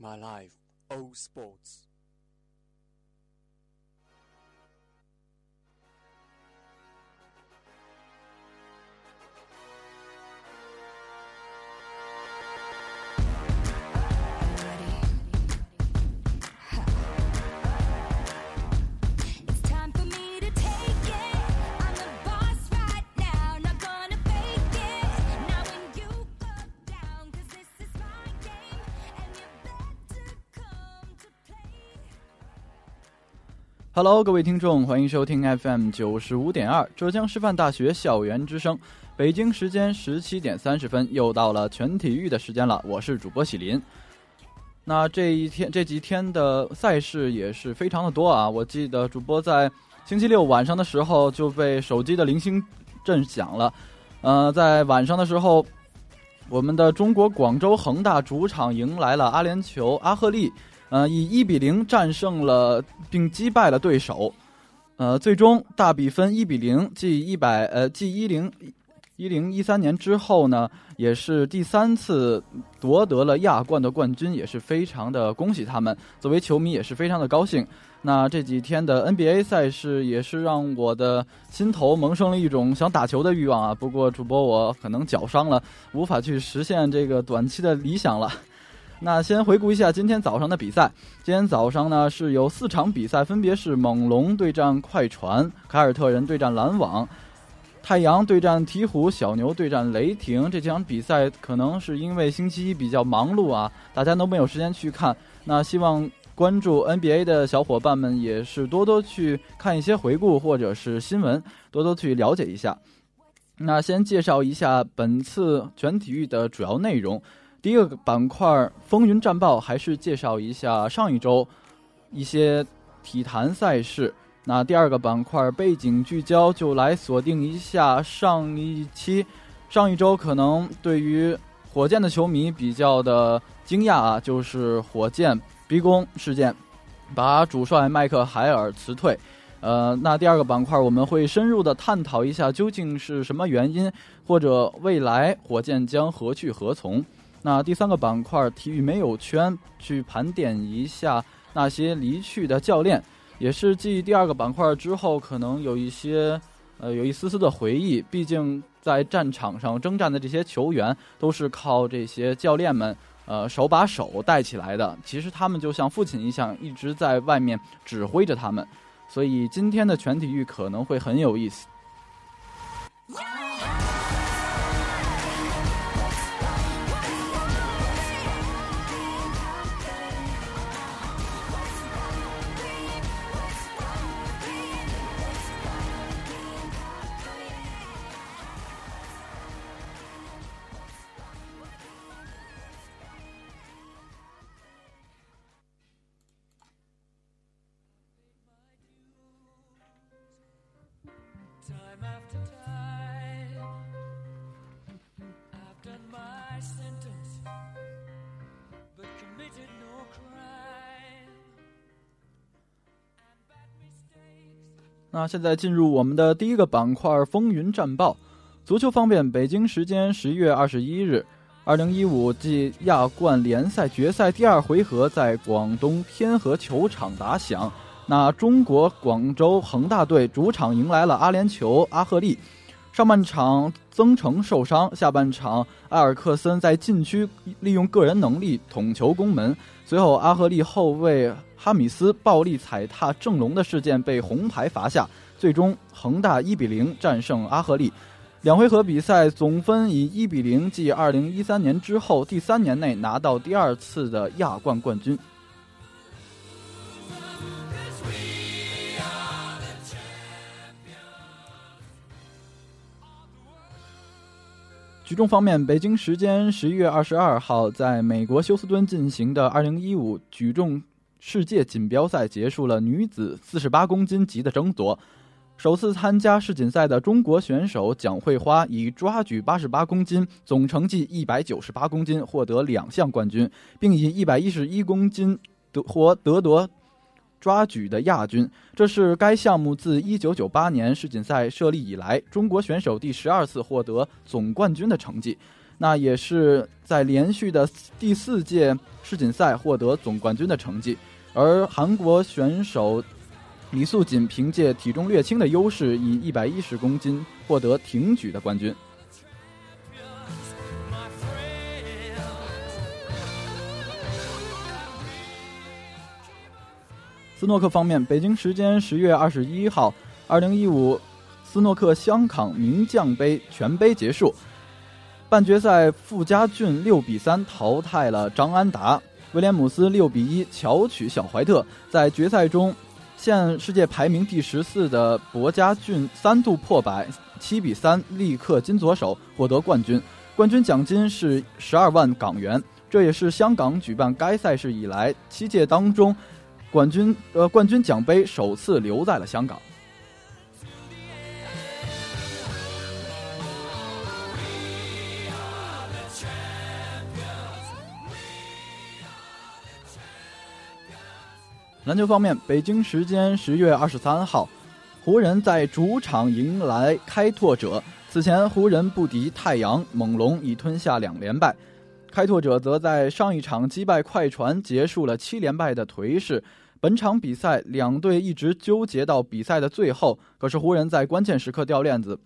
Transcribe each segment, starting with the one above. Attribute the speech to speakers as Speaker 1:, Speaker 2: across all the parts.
Speaker 1: My life, all sports.
Speaker 2: 哈喽，各位听众，欢迎收听 FM 九十五点二浙江师范大学校园之声。北京时间十七点三十分，又到了全体育的时间了。我是主播喜林。那这一天这几天的赛事也是非常的多啊！我记得主播在星期六晚上的时候就被手机的铃声震响了。呃，在晚上的时候，我们的中国广州恒大主场迎来了阿联酋阿赫利。呃，以一比零战胜了并击败了对手，呃，最终大比分一比零，继一百呃继一零一零一三年之后呢，也是第三次夺得了亚冠的冠军，也是非常的恭喜他们。作为球迷也是非常的高兴。那这几天的 NBA 赛事也是让我的心头萌生了一种想打球的欲望啊。不过主播我可能脚伤了，无法去实现这个短期的理想了。那先回顾一下今天早上的比赛。今天早上呢是有四场比赛，分别是猛龙对战快船、凯尔特人对战篮网、太阳对战鹈鹕、小牛对战雷霆。这几场比赛可能是因为星期一比较忙碌啊，大家都没有时间去看。那希望关注 NBA 的小伙伴们也是多多去看一些回顾或者是新闻，多多去了解一下。那先介绍一下本次全体育的主要内容。第一个板块风云战报，还是介绍一下上一周一些体坛赛事。那第二个板块背景聚焦，就来锁定一下上一期、上一周可能对于火箭的球迷比较的惊讶啊，就是火箭逼宫事件，把主帅麦克海尔辞退。呃，那第二个板块我们会深入的探讨一下究竟是什么原因，或者未来火箭将何去何从。那第三个板块，体育没有圈，去盘点一下那些离去的教练，也是继第二个板块之后，可能有一些，呃，有一丝丝的回忆。毕竟在战场上征战的这些球员，都是靠这些教练们，呃，手把手带起来的。其实他们就像父亲一样，一直在外面指挥着他们。所以今天的全体育可能会很有意思。那现在进入我们的第一个板块——风云战报。足球方面，北京时间十一月二十一日，二零一五季亚冠联赛决赛第二回合在广东天河球场打响。那中国广州恒大队主场迎来了阿联酋阿赫利。上半场曾诚受伤，下半场埃尔克森在禁区利用个人能力捅球攻门。随后，阿赫利后卫。哈米斯暴力踩踏郑龙的事件被红牌罚下，最终恒大一比零战胜阿赫利。两回合比赛总分以一比零，继二零一三年之后第三年内拿到第二次的亚冠冠军。举重方面，北京时间十一月二十二号，在美国休斯敦进行的二零一五举重世界锦标赛结束了女子四十八公斤级的争夺。首次参加世锦赛的中国选手蒋慧花以抓举八十八公斤，总成绩一百九十八公斤获得两项冠军，并以一百一十一公斤得获得夺抓举的亚军。这是该项目自一九九八年世锦赛设立以来，中国选手第十二次获得总冠军的成绩。那也是在连续的第四届世锦赛获得总冠军的成绩。而韩国选手。李素锦凭借体重略轻的优势，以一百一十公斤获得挺举的冠军。斯诺克方面，北京时间十月二十一号，二零一五斯诺克香港名将杯全杯结束，半决赛傅家俊六比三淘汰了张安达，威廉姆斯六比一巧取小怀特，在决赛中。现世界排名第十四的博家俊三度破百，七比三力克金左手获得冠军，冠军奖金是十二万港元，这也是香港举办该赛事以来七届当中，冠军呃冠军奖杯首次留在了香港。篮球方面，北京时间十月二十三号，湖人在主场迎来开拓者。此前，湖人不敌太阳、猛龙，已吞下两连败；开拓者则在上一场击败快船，结束了七连败的颓势。本场比赛，两队一直纠结到比赛的最后，可是湖人在关键时刻掉链子，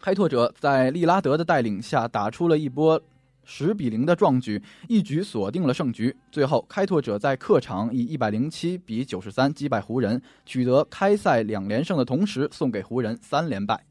Speaker 2: 开拓者在利拉德的带领下打出了一波。十比零的壮举，一举锁定了胜局。最后，开拓者在客场以一百零七比九十三击败湖人，取得开赛两连胜的同时，送给湖人三连败。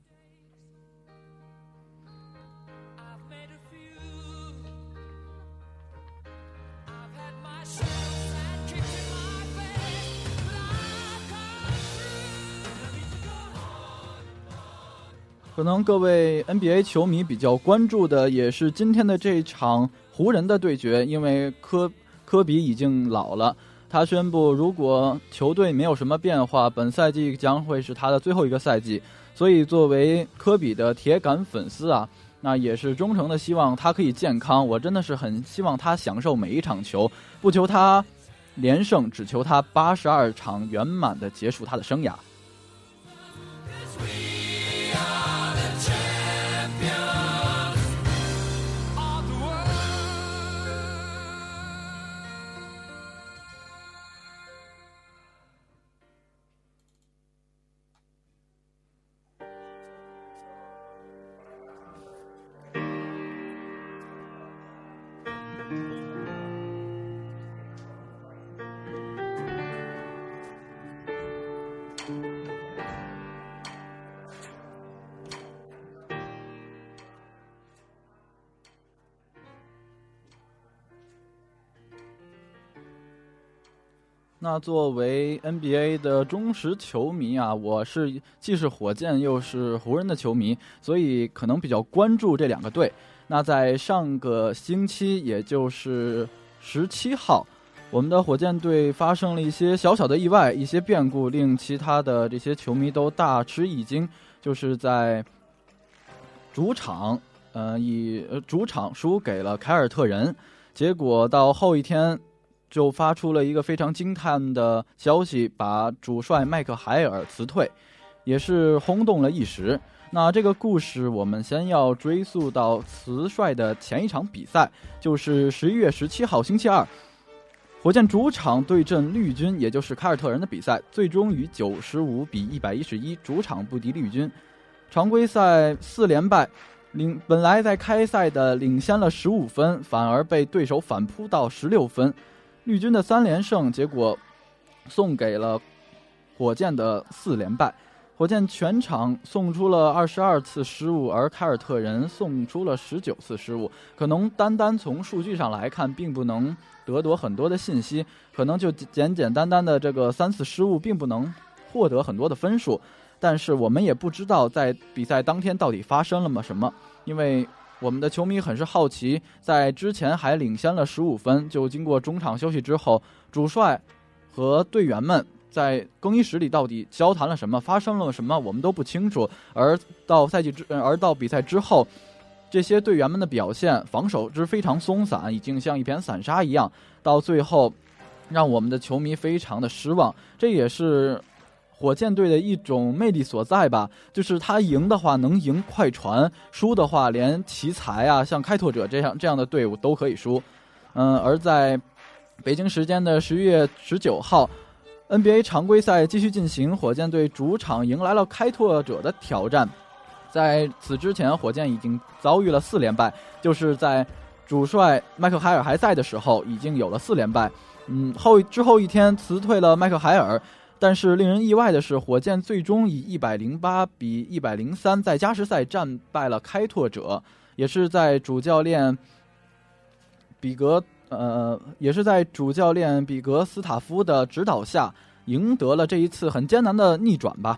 Speaker 2: 可能各位 NBA 球迷比较关注的也是今天的这一场湖人的对决，因为科科比已经老了，他宣布如果球队没有什么变化，本赛季将会是他的最后一个赛季。所以作为科比的铁杆粉丝啊，那也是忠诚的希望他可以健康。我真的是很希望他享受每一场球，不求他连胜，只求他八十二场圆满的结束他的生涯。那作为 NBA 的忠实球迷啊，我是既是火箭又是湖人的球迷，所以可能比较关注这两个队。那在上个星期，也就是十七号，我们的火箭队发生了一些小小的意外，一些变故，令其他的这些球迷都大吃一惊。就是在主场，呃，以主场输给了凯尔特人，结果到后一天。就发出了一个非常惊叹的消息，把主帅麦克海尔辞退，也是轰动了一时。那这个故事，我们先要追溯到辞帅的前一场比赛，就是十一月十七号星期二，火箭主场对阵绿军，也就是凯尔特人的比赛，最终以九十五比一百一十一主场不敌绿军，常规赛四连败，领本来在开赛的领先了十五分，反而被对手反扑到十六分。绿军的三连胜，结果送给了火箭的四连败。火箭全场送出了二十二次失误，而凯尔特人送出了十九次失误。可能单单从数据上来看，并不能得到很多的信息。可能就简简单单的这个三次失误，并不能获得很多的分数。但是我们也不知道在比赛当天到底发生了么什么，因为。我们的球迷很是好奇，在之前还领先了十五分，就经过中场休息之后，主帅和队员们在更衣室里到底交谈了什么，发生了什么，我们都不清楚。而到赛季之，而到比赛之后，这些队员们的表现，防守之非常松散，已经像一片散沙一样，到最后，让我们的球迷非常的失望。这也是。火箭队的一种魅力所在吧，就是他赢的话能赢快船，输的话连奇才啊，像开拓者这样这样的队伍都可以输。嗯，而在北京时间的十一月十九号，NBA 常规赛继续进行，火箭队主场迎来了开拓者的挑战。在此之前，火箭已经遭遇了四连败，就是在主帅麦克海尔还在的时候，已经有了四连败。嗯，后之后一天辞退了麦克海尔。但是令人意外的是，火箭最终以一百零八比一百零三在加时赛战败了开拓者，也是在主教练比格呃，也是在主教练比格斯塔夫的指导下赢得了这一次很艰难的逆转吧。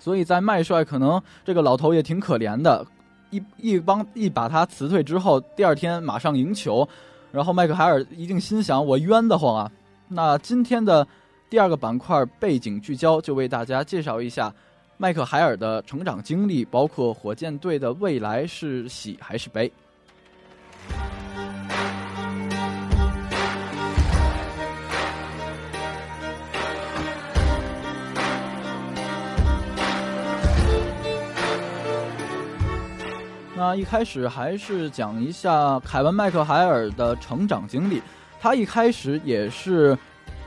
Speaker 2: 所以在麦帅可能这个老头也挺可怜的，一一帮一把他辞退之后，第二天马上赢球，然后麦克海尔一定心想我冤得慌啊。那今天的。第二个板块背景聚焦，就为大家介绍一下麦克海尔的成长经历，包括火箭队的未来是喜还是悲。那一开始还是讲一下凯文麦克海尔的成长经历，他一开始也是。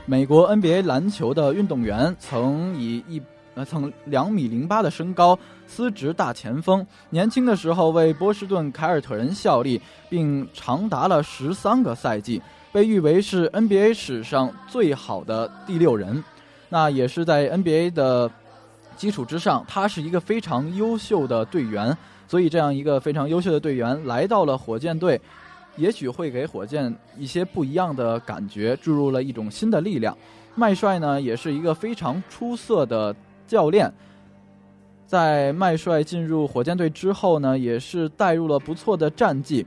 Speaker 2: 美国 NBA 篮球的运动员，曾以一呃曾两米零八的身高，司职大前锋。年轻的时候为波士顿凯尔特人效力，并长达了十三个赛季，被誉为是 NBA 史上最好的第六人。那也是在 NBA 的基础之上，他是一个非常优秀的队员。所以这样一个非常优秀的队员来到了火箭队。也许会给火箭一些不一样的感觉，注入了一种新的力量。麦帅呢，也是一个非常出色的教练。在麦帅进入火箭队之后呢，也是带入了不错的战绩。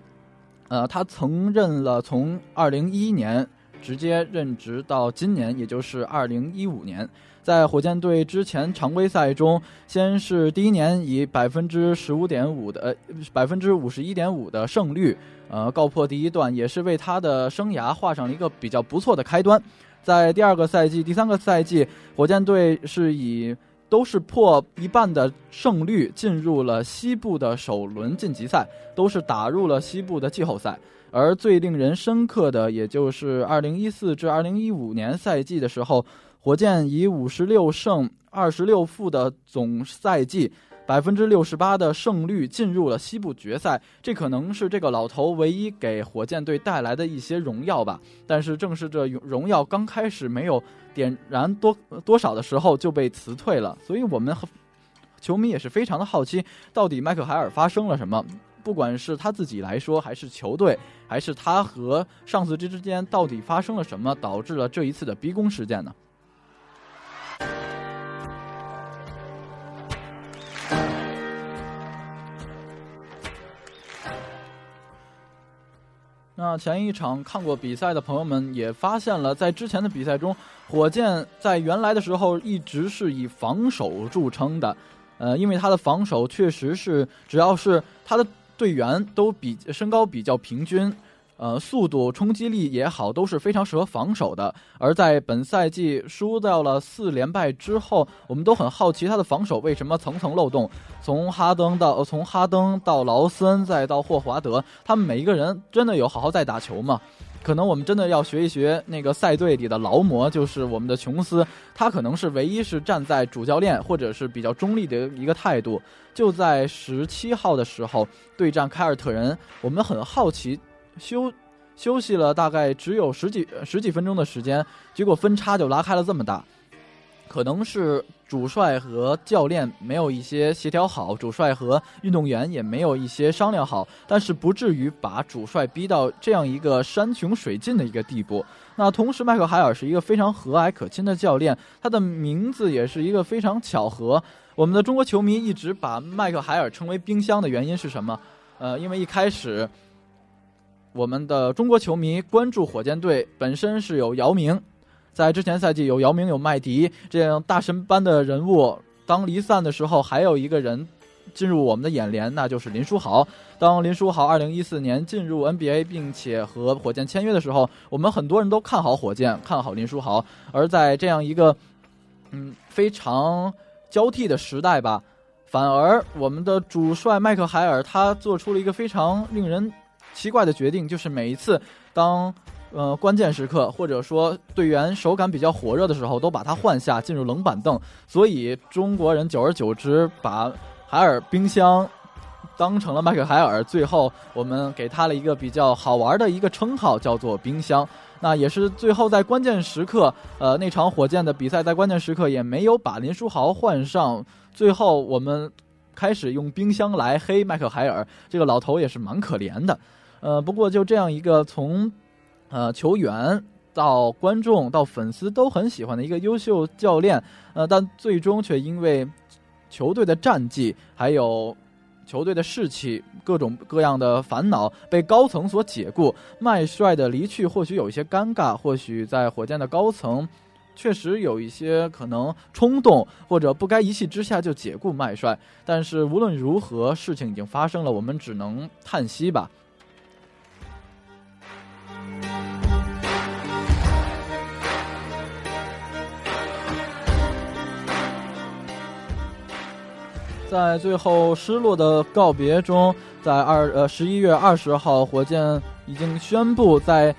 Speaker 2: 呃，他曾任了从二零一一年直接任职到今年，也就是二零一五年。在火箭队之前常规赛中，先是第一年以百分之十五点五的呃百分之五十一点五的胜率，呃告破第一段，也是为他的生涯画上了一个比较不错的开端。在第二个赛季、第三个赛季，火箭队是以都是破一半的胜率进入了西部的首轮晋级赛，都是打入了西部的季后赛。而最令人深刻的，也就是二零一四至二零一五年赛季的时候。火箭以五十六胜二十六负的总赛季，百分之六十八的胜率进入了西部决赛。这可能是这个老头唯一给火箭队带来的一些荣耀吧。但是，正是这荣耀刚开始没有点燃多多少的时候就被辞退了。所以我们球迷也是非常的好奇，到底麦克海尔发生了什么？不管是他自己来说，还是球队，还是他和上司之之间，到底发生了什么，导致了这一次的逼宫事件呢？那前一场看过比赛的朋友们也发现了，在之前的比赛中，火箭在原来的时候一直是以防守著称的，呃，因为他的防守确实是只要是他的队员都比身高比较平均。呃，速度、冲击力也好，都是非常适合防守的。而在本赛季输掉了四连败之后，我们都很好奇他的防守为什么层层漏洞。从哈登到从哈登到劳森，再到霍华德，他们每一个人真的有好好在打球吗？可能我们真的要学一学那个赛队里的劳模，就是我们的琼斯，他可能是唯一是站在主教练或者是比较中立的一个态度。就在十七号的时候对战凯尔特人，我们很好奇。休休息了大概只有十几十几分钟的时间，结果分差就拉开了这么大，可能是主帅和教练没有一些协调好，主帅和运动员也没有一些商量好，但是不至于把主帅逼到这样一个山穷水尽的一个地步。那同时，麦克海尔是一个非常和蔼可亲的教练，他的名字也是一个非常巧合。我们的中国球迷一直把麦克海尔称为“冰箱”的原因是什么？呃，因为一开始我们的中国球迷关注火箭队本身是有姚明，在之前赛季有姚明有麦迪这样大神般的人物，当离散的时候，还有一个人进入我们的眼帘，那就是林书豪。当林书豪二零一四年进入 NBA 并且和火箭签约的时候，我们很多人都看好火箭，看好林书豪。而在这样一个嗯非常交替的时代吧。反而，我们的主帅麦克海尔他做出了一个非常令人奇怪的决定，就是每一次当呃关键时刻或者说队员手感比较火热的时候，都把他换下进入冷板凳。所以中国人久而久之把海尔冰箱当成了麦克海尔，最后我们给他了一个比较好玩的一个称号，叫做冰箱。那也是最后在关键时刻，呃，那场火箭的比赛在关键时刻也没有把林书豪换上。最后，我们开始用冰箱来黑麦克海尔，这个老头也是蛮可怜的。呃，不过就这样一个从呃球员到观众到粉丝都很喜欢的一个优秀教练，呃，但最终却因为球队的战绩还有球队的士气各种各样的烦恼被高层所解雇，麦帅的离去或许有一些尴尬，或许在火箭的高层。确实有一些可能冲动或者不该一气之下就解雇麦帅，但是无论如何，事情已经发生了，我们只能叹息吧。在最后失落的告别中，在二呃十一月二十号，火箭已经宣布在。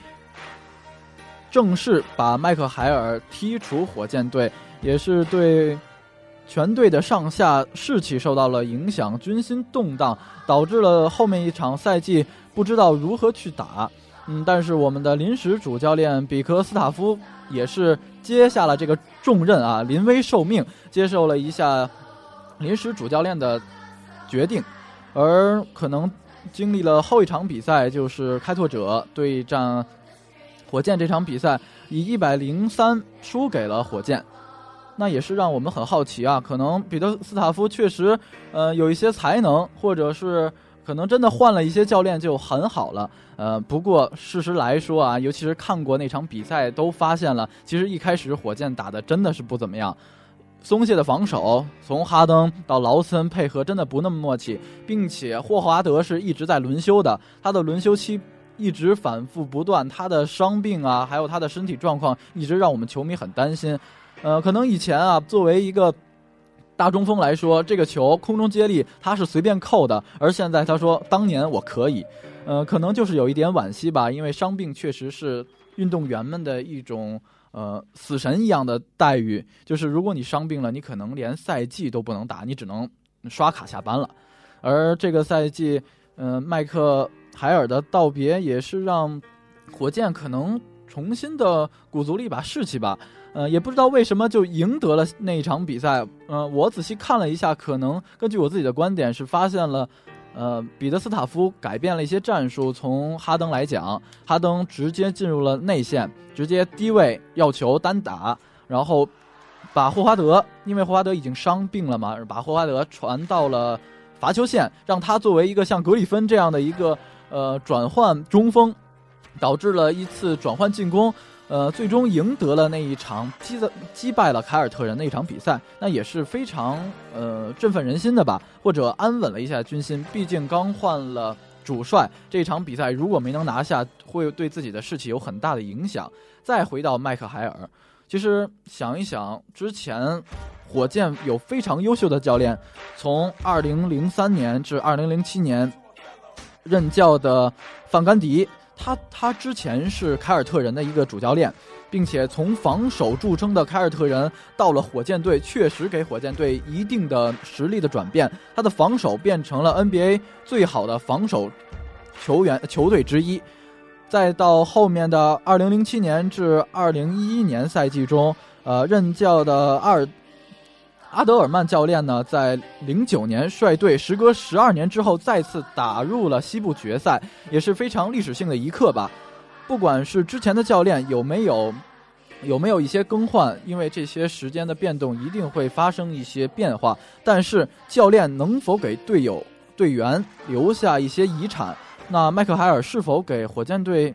Speaker 2: 正式把麦克海尔踢出火箭队，也是对全队的上下士气受到了影响，军心动荡，导致了后面一场赛季不知道如何去打。嗯，但是我们的临时主教练比克斯塔夫也是接下了这个重任啊，临危受命，接受了一下临时主教练的决定，而可能经历了后一场比赛，就是开拓者对战。火箭这场比赛以一百零三输给了火箭，那也是让我们很好奇啊。可能彼得斯塔夫确实，呃，有一些才能，或者是可能真的换了一些教练就很好了。呃，不过事实来说啊，尤其是看过那场比赛，都发现了，其实一开始火箭打的真的是不怎么样，松懈的防守，从哈登到劳森配合真的不那么默契，并且霍华德是一直在轮休的，他的轮休期。一直反复不断，他的伤病啊，还有他的身体状况，一直让我们球迷很担心。呃，可能以前啊，作为一个大中锋来说，这个球空中接力他是随便扣的，而现在他说当年我可以，呃，可能就是有一点惋惜吧，因为伤病确实是运动员们的一种呃死神一样的待遇，就是如果你伤病了，你可能连赛季都不能打，你只能刷卡下班了。而这个赛季，嗯，麦克。海尔的道别也是让火箭可能重新的鼓足了一把士气吧。呃，也不知道为什么就赢得了那一场比赛。呃，我仔细看了一下，可能根据我自己的观点是发现了，呃，彼得斯塔夫改变了一些战术。从哈登来讲，哈登直接进入了内线，直接低位要球单打，然后把霍华德，因为霍华德已经伤病了嘛，把霍华德传到了罚球线，让他作为一个像格里芬这样的一个。呃，转换中锋，导致了一次转换进攻，呃，最终赢得了那一场击的击败了凯尔特人那一场比赛，那也是非常呃振奋人心的吧，或者安稳了一下军心。毕竟刚换了主帅，这场比赛如果没能拿下，会对自己的士气有很大的影响。再回到麦克海尔，其实想一想，之前火箭有非常优秀的教练，从二零零三年至二零零七年。任教的范甘迪，他他之前是凯尔特人的一个主教练，并且从防守著称的凯尔特人到了火箭队，确实给火箭队一定的实力的转变。他的防守变成了 NBA 最好的防守球员球队之一。再到后面的2007年至2011年赛季中，呃，任教的阿尔。阿德尔曼教练呢，在零九年率队，时隔十二年之后再次打入了西部决赛，也是非常历史性的一刻吧。不管是之前的教练有没有有没有一些更换，因为这些时间的变动一定会发生一些变化。但是教练能否给队友队员留下一些遗产。那麦克海尔是否给火箭队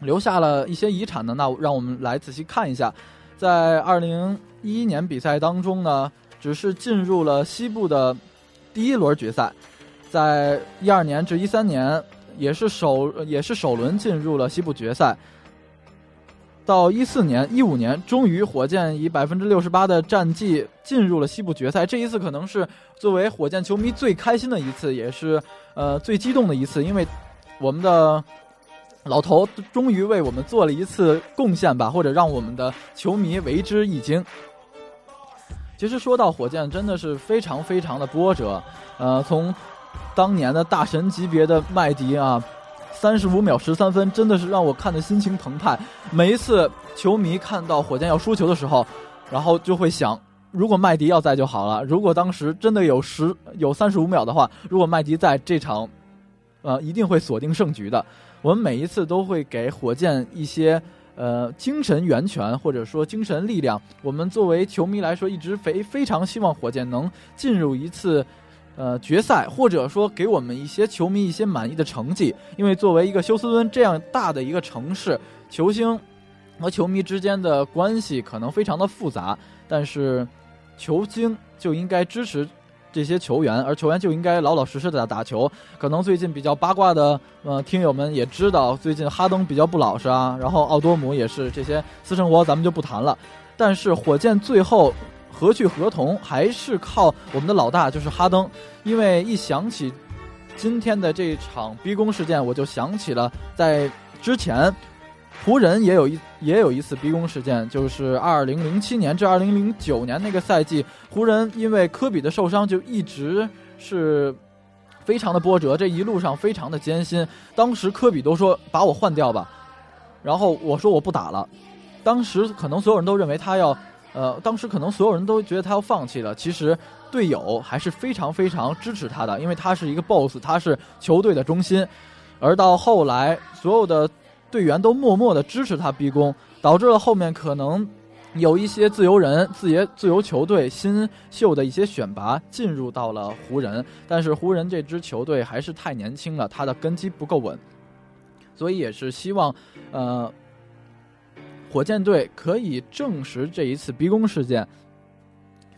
Speaker 2: 留下了一些遗产呢？那让我们来仔细看一下，在二零一一年比赛当中呢，只是进入了西部的第一轮决赛，在一二年至一三年也是首也是首轮进入了西部决赛。到一四年、一五年，终于火箭以百分之六十八的战绩进入了西部决赛。这一次可能是作为火箭球迷最开心的一次，也是呃最激动的一次，因为我们的老头终于为我们做了一次贡献吧，或者让我们的球迷为之一惊。其实说到火箭，真的是非常非常的波折。呃，从当年的大神级别的麦迪啊。三十五秒十三分，真的是让我看的心情澎湃。每一次球迷看到火箭要输球的时候，然后就会想，如果麦迪要在就好了。如果当时真的有十有三十五秒的话，如果麦迪在这场，呃，一定会锁定胜局的。我们每一次都会给火箭一些呃精神源泉，或者说精神力量。我们作为球迷来说，一直非非常希望火箭能进入一次。呃，决赛或者说给我们一些球迷一些满意的成绩，因为作为一个休斯敦这样大的一个城市，球星和球迷之间的关系可能非常的复杂，但是球星就应该支持这些球员，而球员就应该老老实实的打球。可能最近比较八卦的呃听友们也知道，最近哈登比较不老实啊，然后奥多姆也是这些私生活咱们就不谈了，但是火箭最后。何去何从？还是靠我们的老大，就是哈登。因为一想起今天的这一场逼宫事件，我就想起了在之前湖人也有一也有一次逼宫事件，就是二零零七年至二零零九年那个赛季，湖人因为科比的受伤，就一直是非常的波折，这一路上非常的艰辛。当时科比都说把我换掉吧，然后我说我不打了。当时可能所有人都认为他要。呃，当时可能所有人都觉得他要放弃了，其实队友还是非常非常支持他的，因为他是一个 boss，他是球队的中心。而到后来，所有的队员都默默的支持他逼宫，导致了后面可能有一些自由人、自由自由球队新秀的一些选拔进入到了湖人，但是湖人这支球队还是太年轻了，他的根基不够稳，所以也是希望，呃。火箭队可以证实这一次逼宫事件，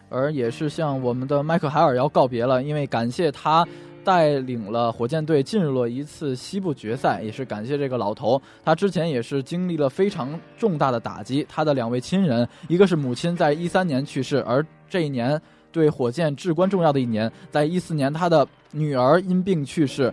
Speaker 2: 而也是向我们的麦克海尔要告别了，因为感谢他带领了火箭队进入了一次西部决赛，也是感谢这个老头。他之前也是经历了非常重大的打击，他的两位亲人，一个是母亲在一三年去世，而这一年对火箭至关重要的一年，在一四年他的女儿因病去世。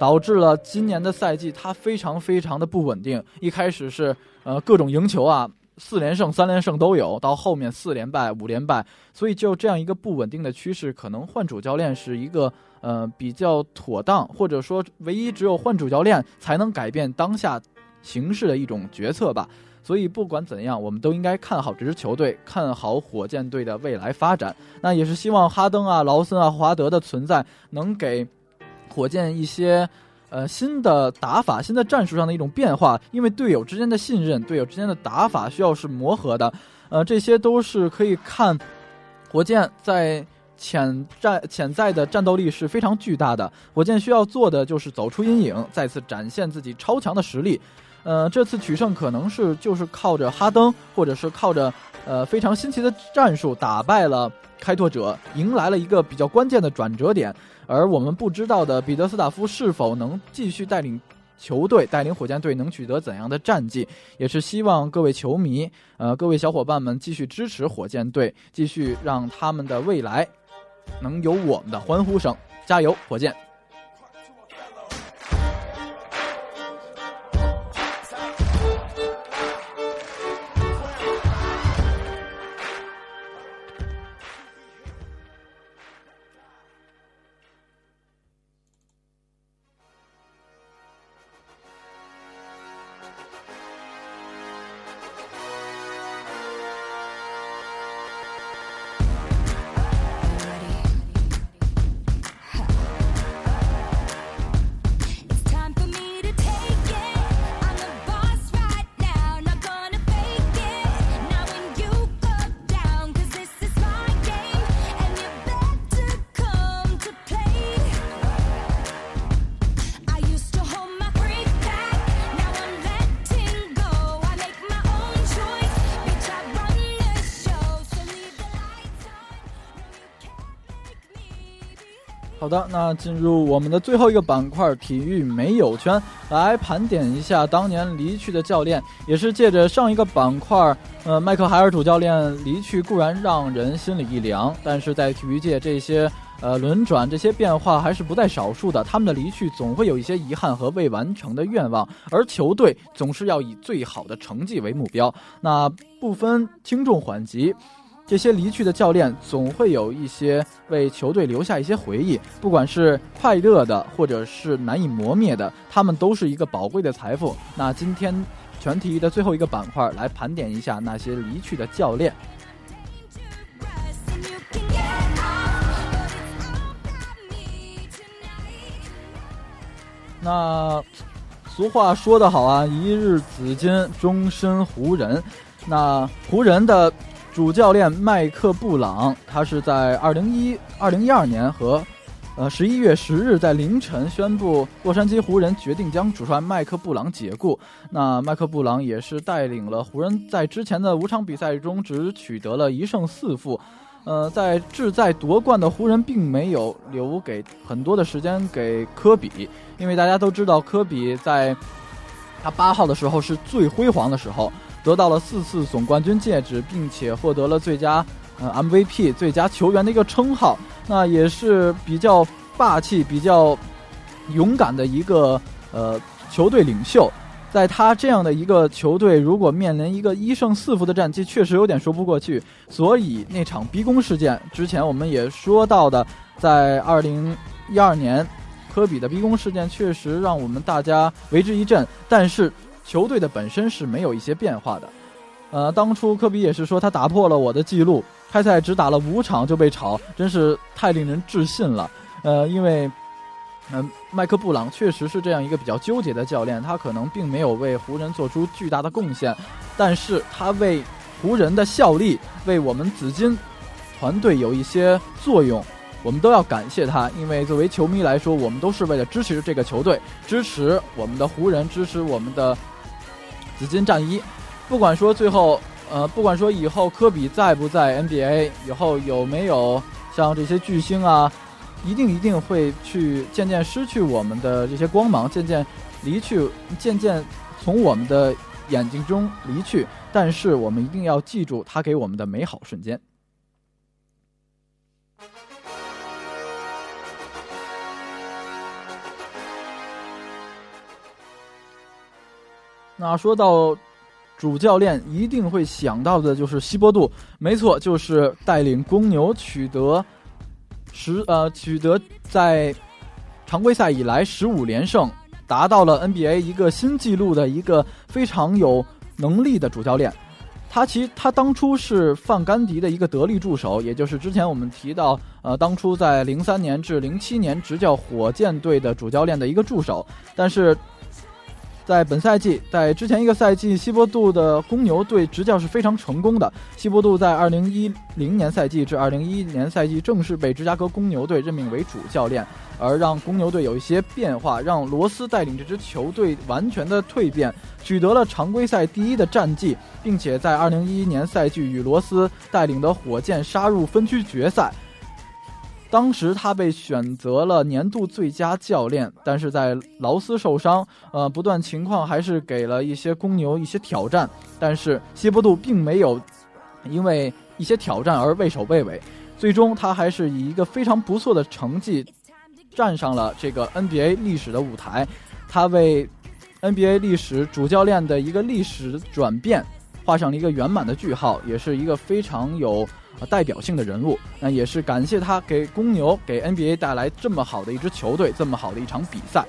Speaker 2: 导致了今年的赛季，他非常非常的不稳定。一开始是呃各种赢球啊，四连胜、三连胜都有，到后面四连败、五连败，所以就这样一个不稳定的趋势，可能换主教练是一个呃比较妥当，或者说唯一只有换主教练才能改变当下形势的一种决策吧。所以不管怎样，我们都应该看好这支球队，看好火箭队的未来发展。那也是希望哈登啊、劳森啊、华德的存在能给。火箭一些，呃，新的打法、新的战术上的一种变化，因为队友之间的信任、队友之间的打法需要是磨合的，呃，这些都是可以看，火箭在潜在潜在的战斗力是非常巨大的。火箭需要做的就是走出阴影，再次展现自己超强的实力。呃，这次取胜可能是就是靠着哈登，或者是靠着呃非常新奇的战术打败了开拓者，迎来了一个比较关键的转折点。而我们不知道的彼得斯塔夫是否能继续带领球队，带领火箭队能取得怎样的战绩，也是希望各位球迷，呃，各位小伙伴们继续支持火箭队，继续让他们的未来能有我们的欢呼声，加油，火箭！好的，那进入我们的最后一个板块——体育没有圈，来盘点一下当年离去的教练，也是借着上一个板块，呃，迈克海尔主教练离去固然让人心里一凉，但是在体育界这些呃轮转、这些变化还是不在少数的。他们的离去总会有一些遗憾和未完成的愿望，而球队总是要以最好的成绩为目标。那不分轻重缓急。这些离去的教练总会有一些为球队留下一些回忆，不管是快乐的，或者是难以磨灭的，他们都是一个宝贵的财富。那今天全体育的最后一个板块，来盘点一下那些离去的教练。那俗话说得好啊，一日紫金，终身湖人。那湖人的。主教练麦克布朗，他是在二零一二零一二年和，呃十一月十日在凌晨宣布，洛杉矶湖人决定将主帅麦克布朗解雇。那麦克布朗也是带领了湖人在之前的五场比赛中只取得了一胜四负，呃，在志在夺冠的湖人并没有留给很多的时间给科比，因为大家都知道科比在他八号的时候是最辉煌的时候。得到了四次总冠军戒指，并且获得了最佳呃 MVP 最佳球员的一个称号，那也是比较霸气、比较勇敢的一个呃球队领袖。在他这样的一个球队，如果面临一个一胜四负的战绩，确实有点说不过去。所以那场逼宫事件之前我们也说到的，在二零一二年科比的逼宫事件，确实让我们大家为之一振。但是。球队的本身是没有一些变化的，呃，当初科比也是说他打破了我的记录，开赛只打了五场就被炒，真是太令人置信了。呃，因为，嗯，麦克布朗确实是这样一个比较纠结的教练，他可能并没有为湖人做出巨大的贡献，但是他为湖人的效力，为我们紫金团队有一些作用。我们都要感谢他，因为作为球迷来说，我们都是为了支持这个球队，支持我们的湖人，支持我们的紫金战衣。不管说最后，呃，不管说以后科比在不在 NBA，以后有没有像这些巨星啊，一定一定会去渐渐失去我们的这些光芒，渐渐离去，渐渐从我们的眼睛中离去。但是我们一定要记住他给我们的美好瞬间。那说到主教练，一定会想到的就是西波杜，没错，就是带领公牛取得十呃取得在常规赛以来十五连胜，达到了 NBA 一个新纪录的一个非常有能力的主教练。他其他当初是范甘迪的一个得力助手，也就是之前我们提到呃当初在零三年至零七年执教火箭队的主教练的一个助手，但是。在本赛季，在之前一个赛季，西伯杜的公牛队执教是非常成功的。西伯杜在二零一零年赛季至二零一一年赛季正式被芝加哥公牛队任命为主教练，而让公牛队有一些变化，让罗斯带领这支球队完全的蜕变，取得了常规赛第一的战绩，并且在二零一一年赛季与罗斯带领的火箭杀入分区决赛。当时他被选择了年度最佳教练，但是在劳斯受伤，呃，不断情况还是给了一些公牛一些挑战，但是西伯杜并没有因为一些挑战而畏首畏尾，最终他还是以一个非常不错的成绩站上了这个 NBA 历史的舞台，他为 NBA 历史主教练的一个历史转变画上了一个圆满的句号，也是一个非常有。代表性的人物，那也是感谢他给公牛、给 NBA 带来这么好的一支球队，这么好的一场比赛。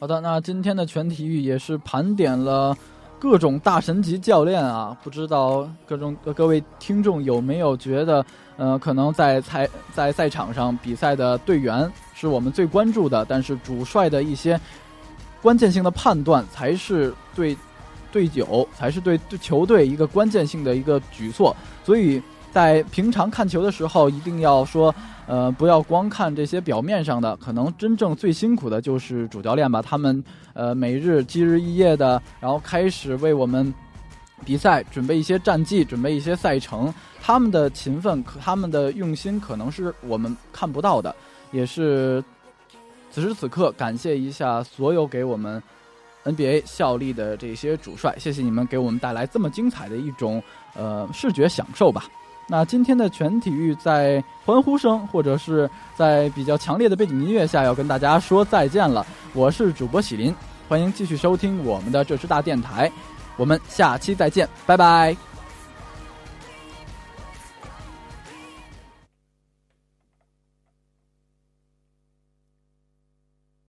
Speaker 2: 好的，那今天的全体育也是盘点了。各种大神级教练啊，不知道各种各位听众有没有觉得，呃，可能在赛在赛场上比赛的队员是我们最关注的，但是主帅的一些关键性的判断才是对对酒，才是对对球队一个关键性的一个举措。所以在平常看球的时候，一定要说，呃，不要光看这些表面上的，可能真正最辛苦的就是主教练吧。他们呃每日积日一夜的，然后开始为我们比赛准备一些战绩，准备一些赛程。他们的勤奋，他们的用心，可能是我们看不到的。也是此时此刻，感谢一下所有给我们 NBA 效力的这些主帅，谢谢你们给我们带来这么精彩的一种呃视觉享受吧。那今天的全体育在欢呼声或者是在比较强烈的背景音乐下，要跟大家说再见了。我是主播喜林，欢迎继续收听我们的这支大电台，我们下期再见，拜拜。